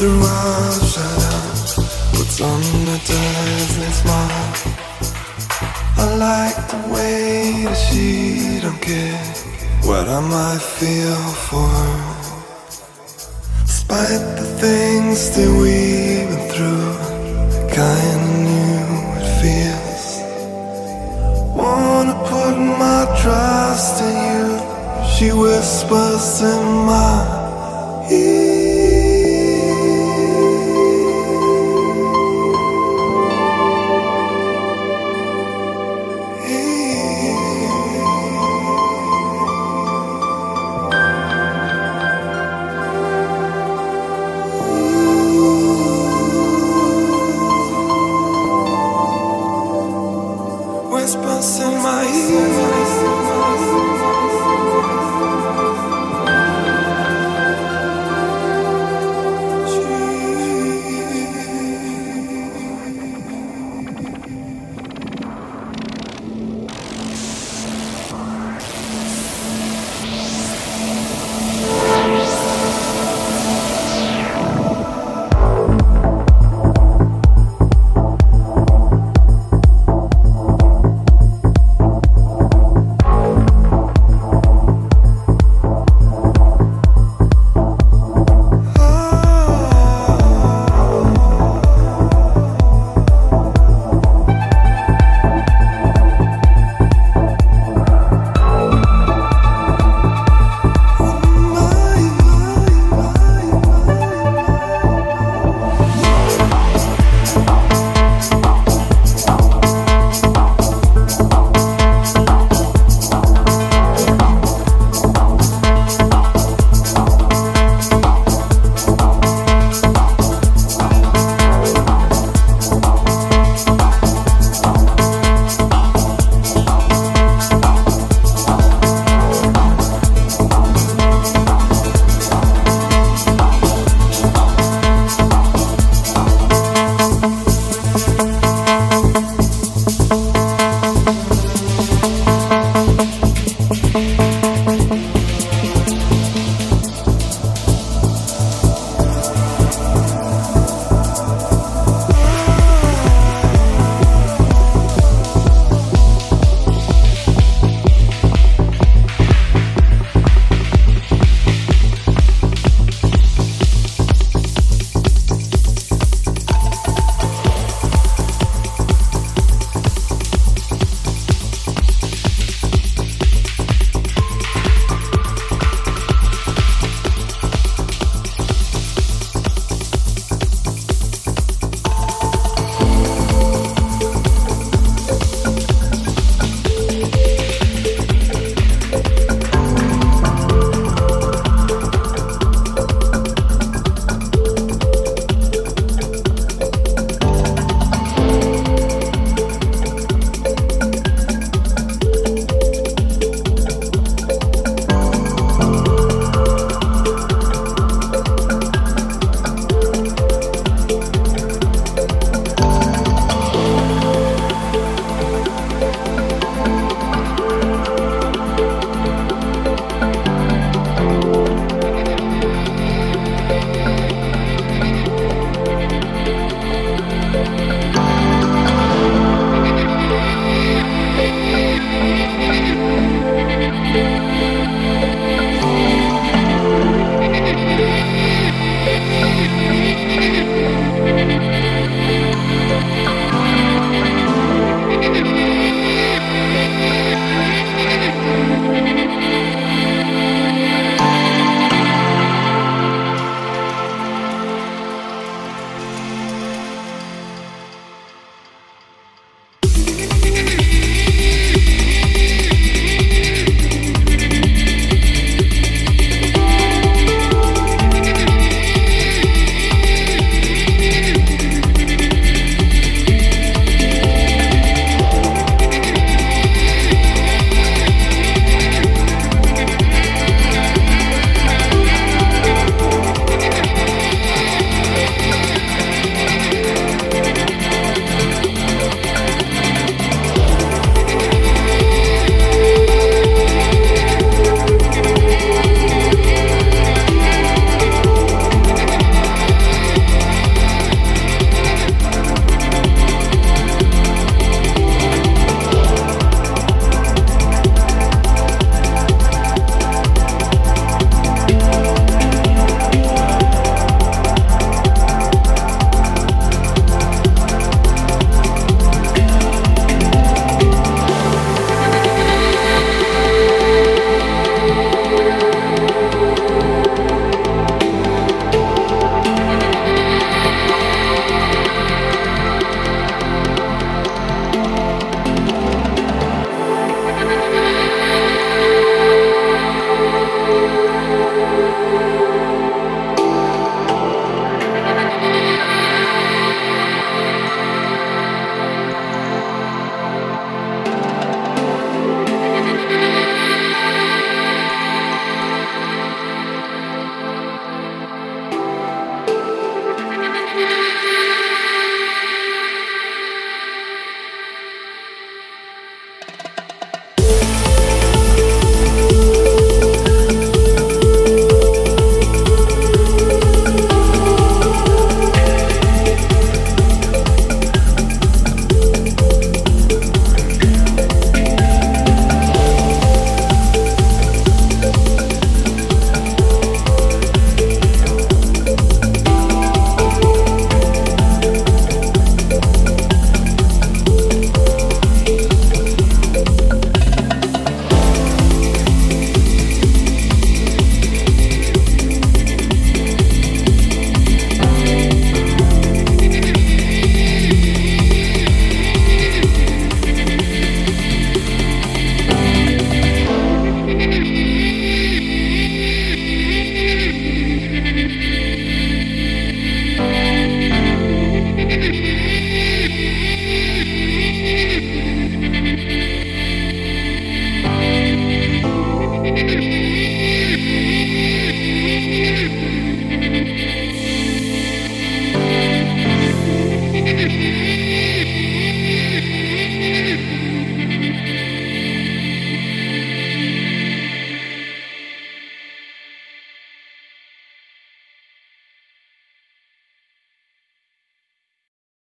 the rush Puts on the dazzling smile I like the way that she don't care What I might feel for her. Despite the things that we've been through Kinda knew it feels. Wanna put my trust in you She whispers in my